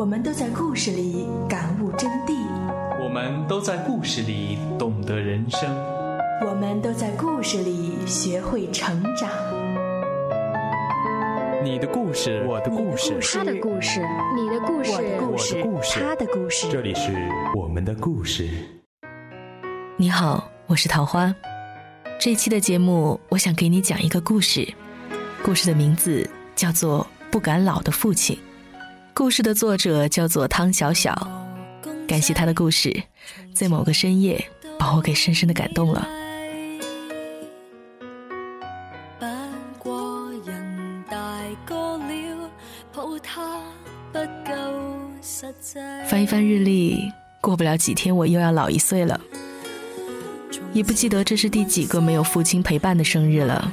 我们都在故事里感悟真谛，我们都在故事里懂得人生，我们都在故事里学会成长。你的故事，我的故事，他的故事，你的故事，我的故事，他的故事。这里是我们的故事。你好，我是桃花。这期的节目，我想给你讲一个故事。故事的名字叫做《不敢老的父亲》。故事的作者叫做汤小小。感谢他的故事，在某个深夜把我给深深的感动了。翻一翻日历，过不了几天，我又要老一岁了。也不记得这是第几个没有父亲陪伴的生日了。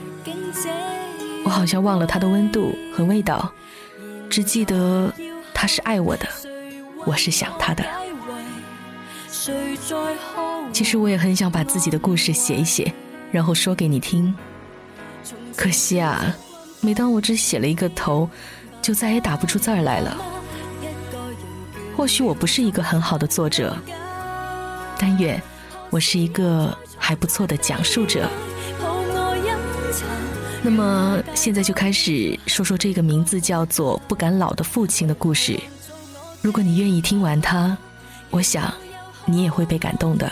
我好像忘了他的温度和味道，只记得他是爱我的，我是想他的。其实我也很想把自己的故事写一写，然后说给你听。可惜啊，每当我只写了一个头，就再也打不出字儿来了。或许我不是一个很好的作者，但愿我是一个还不错的讲述者。那么现在就开始说说这个名字叫做“不敢老的父亲”的故事。如果你愿意听完它，我想你也会被感动的。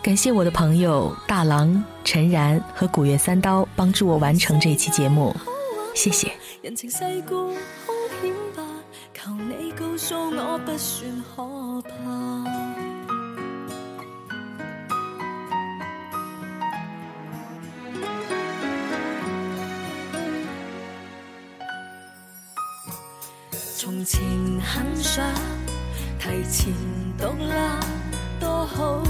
感谢我的朋友大郎、陈然和古月三刀帮助我完成这一期节目，谢谢。人情世故空吧求你告诉我不算好前很想提前独立多好，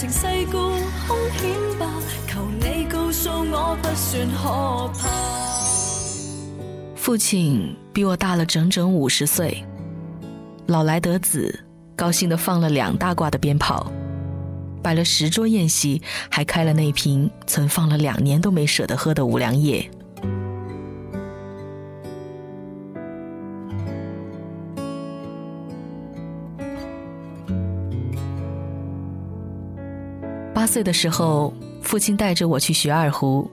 情世故凶险吧？求你告诉我，不算可怕。父亲比我大了整整五十岁，老来得子，高兴的放了两大挂的鞭炮。摆了十桌宴席，还开了那瓶存放了两年都没舍得喝的五粮液。岁的时候，父亲带着我去学二胡，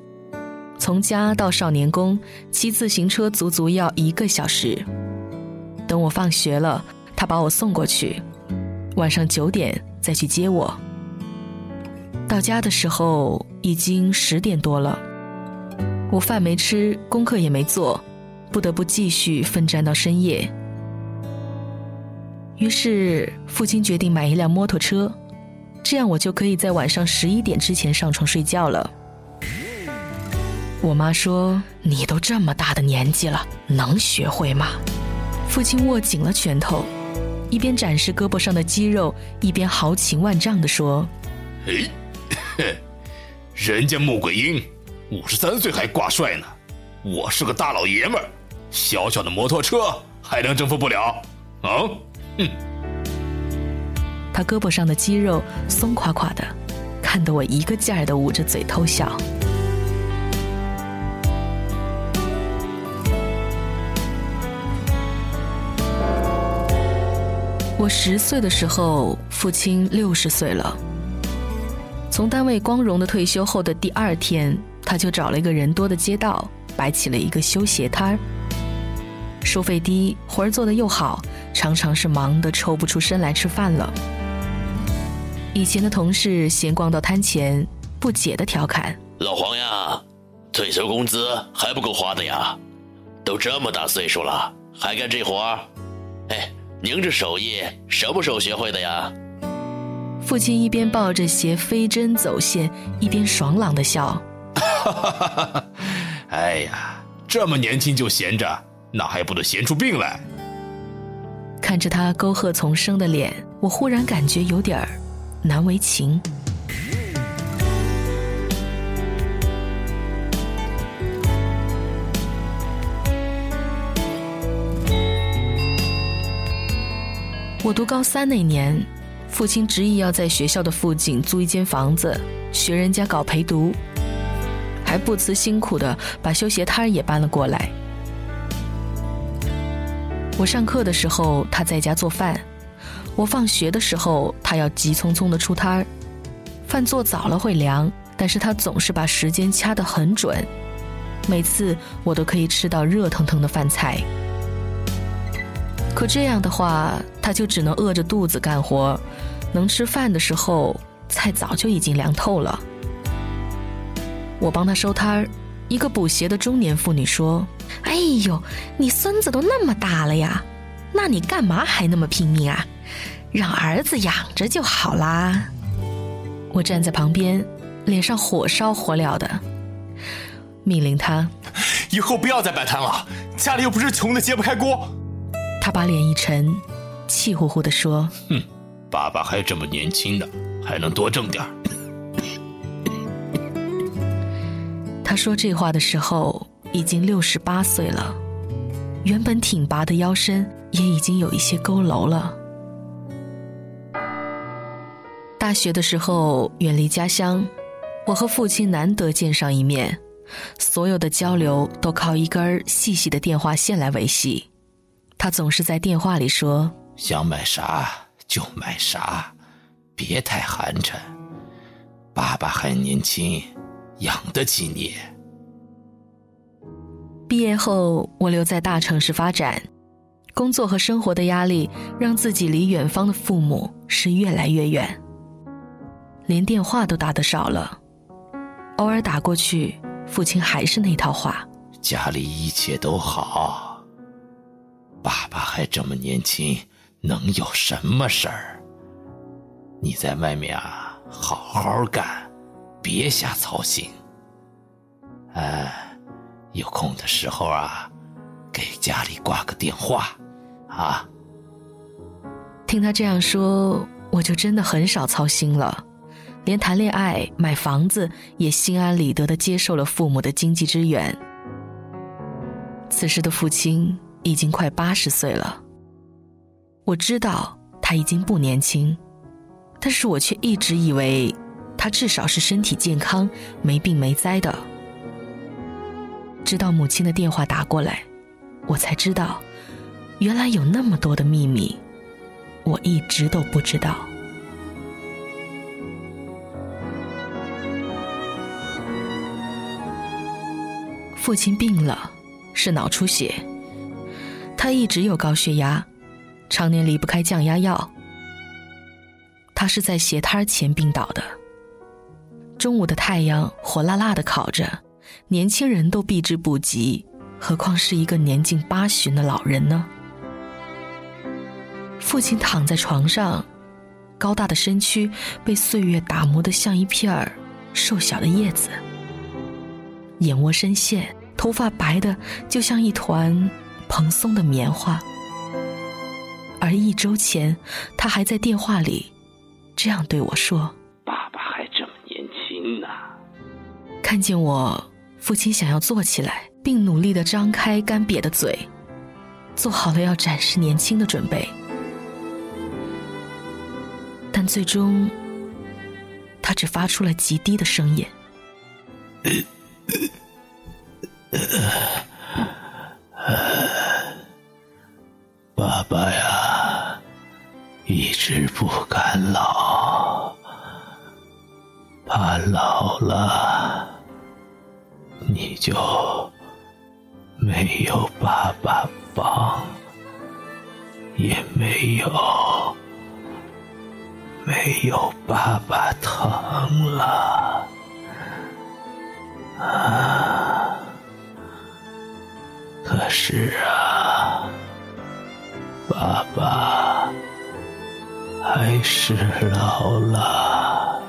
从家到少年宫骑自行车足足要一个小时。等我放学了，他把我送过去，晚上九点再去接我。到家的时候已经十点多了，我饭没吃，功课也没做，不得不继续奋战到深夜。于是父亲决定买一辆摩托车，这样我就可以在晚上十一点之前上床睡觉了。我妈说：“你都这么大的年纪了，能学会吗？”父亲握紧了拳头，一边展示胳膊上的肌肉，一边豪情万丈地说：“嘿。”，人家穆桂英五十三岁还挂帅呢，我是个大老爷们儿，小小的摩托车还能征服不了？啊，哼！他胳膊上的肌肉松垮垮的，看得我一个劲儿的捂着嘴偷笑。我十岁的时候，父亲六十岁了。从单位光荣的退休后的第二天，他就找了一个人多的街道，摆起了一个修鞋摊儿。收费低，活儿做得又好，常常是忙得抽不出身来吃饭了。以前的同事闲逛到摊前，不解的调侃：“老黄呀，退休工资还不够花的呀？都这么大岁数了，还干这活儿？哎，您这手艺什么时候学会的呀？”父亲一边抱着鞋飞针走线，一边爽朗的笑：“哈哈哈哈哎呀，这么年轻就闲着，那还不得闲出病来？”看着他沟壑丛生的脸，我忽然感觉有点儿难为情。我读高三那年，父亲执意要在学校的附近租一间房子，学人家搞陪读，还不辞辛苦的把修鞋摊也搬了过来。我上课的时候，他在家做饭；我放学的时候，他要急匆匆的出摊儿。饭做早了会凉，但是他总是把时间掐得很准，每次我都可以吃到热腾腾的饭菜。可这样的话，他就只能饿着肚子干活，能吃饭的时候，菜早就已经凉透了。我帮他收摊儿，一个补鞋的中年妇女说：“哎呦，你孙子都那么大了呀，那你干嘛还那么拼命啊？让儿子养着就好啦。”我站在旁边，脸上火烧火燎的，命令他：“以后不要再摆摊了，家里又不是穷的揭不开锅。”他把脸一沉，气呼呼地说：“哼，爸爸还这么年轻呢，还能多挣点儿。”他说这话的时候已经六十八岁了，原本挺拔的腰身也已经有一些佝偻了。大学的时候远离家乡，我和父亲难得见上一面，所有的交流都靠一根细细的电话线来维系。他总是在电话里说：“想买啥就买啥，别太寒碜。爸爸还年轻，养得起你。”毕业后，我留在大城市发展，工作和生活的压力让自己离远方的父母是越来越远，连电话都打得少了。偶尔打过去，父亲还是那套话：“家里一切都好。”爸爸还这么年轻，能有什么事儿？你在外面啊，好好干，别瞎操心。哎，有空的时候啊，给家里挂个电话，啊。听他这样说，我就真的很少操心了，连谈恋爱、买房子也心安理得的接受了父母的经济支援。此时的父亲。已经快八十岁了。我知道他已经不年轻，但是我却一直以为他至少是身体健康、没病没灾的。直到母亲的电话打过来，我才知道，原来有那么多的秘密，我一直都不知道。父亲病了，是脑出血。他一直有高血压，常年离不开降压药。他是在鞋摊前病倒的。中午的太阳火辣辣的烤着，年轻人都避之不及，何况是一个年近八旬的老人呢？父亲躺在床上，高大的身躯被岁月打磨得像一片儿瘦小的叶子，眼窝深陷，头发白的就像一团。蓬松的棉花，而一周前，他还在电话里这样对我说：“爸爸还这么年轻呢。”看见我，父亲想要坐起来，并努力的张开干瘪的嘴，做好了要展示年轻的准备，最终，他只发出了极低的声音。爸爸呀，一直不敢老，怕老了你就没有爸爸帮，也没有没有爸爸疼了啊！可是啊，爸爸还是老了。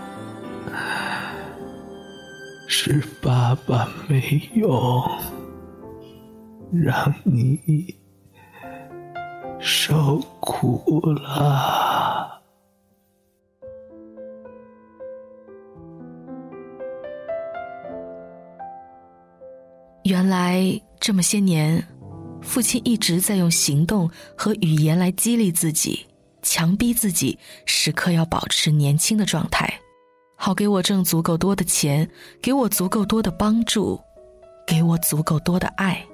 是爸爸没用，让你受苦了。原来这么些年，父亲一直在用行动和语言来激励自己，强逼自己时刻要保持年轻的状态。好给我挣足够多的钱，给我足够多的帮助，给我足够多的爱，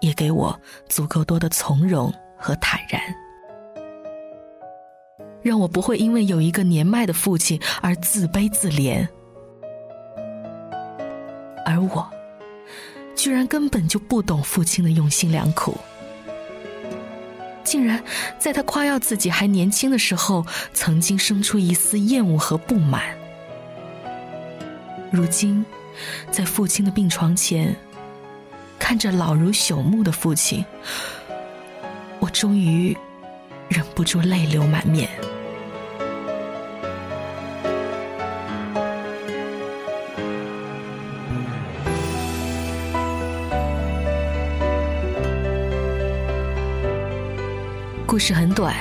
也给我足够多的从容和坦然，让我不会因为有一个年迈的父亲而自卑自怜，居然根本就不懂父亲的用心良苦。竟然在他夸耀自己还年轻的时候，曾经生出一丝厌恶和不满。如今，在父亲的病床前，看着老如朽木的父亲，我终于忍不住泪流满面。故事很短，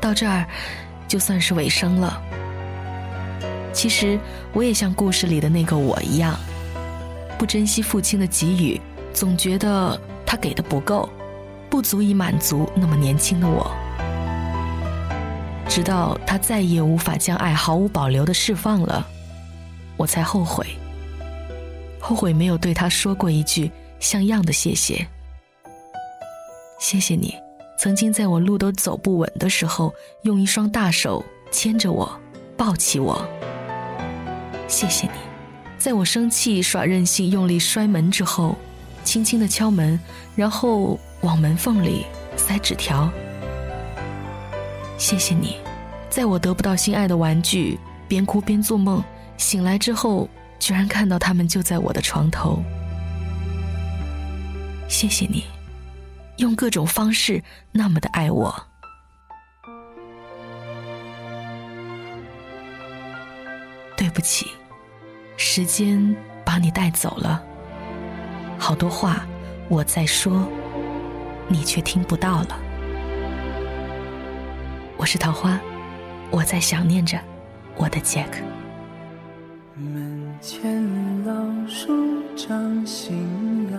到这儿就算是尾声了。其实我也像故事里的那个我一样，不珍惜父亲的给予，总觉得他给的不够，不足以满足那么年轻的我。直到他再也无法将爱毫无保留的释放了，我才后悔，后悔没有对他说过一句像样的谢谢。谢谢你。曾经在我路都走不稳的时候，用一双大手牵着我，抱起我。谢谢你，在我生气耍任性、用力摔门之后，轻轻的敲门，然后往门缝里塞纸条。谢谢你，在我得不到心爱的玩具，边哭边做梦，醒来之后居然看到他们就在我的床头。谢谢你。用各种方式那么的爱我，对不起，时间把你带走了，好多话我在说，你却听不到了。我是桃花，我在想念着我的杰克。门前老树长新芽，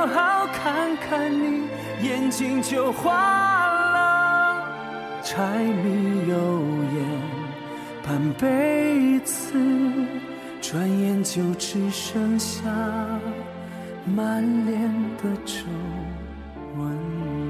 好好看看你，眼睛就花了。柴米油盐半辈子，转眼就只剩下满脸的皱纹。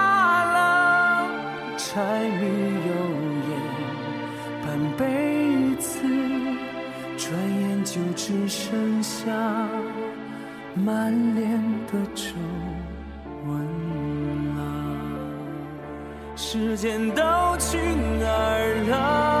柴米油盐半辈子，转眼就只剩下满脸的皱纹了。时间都去哪儿了？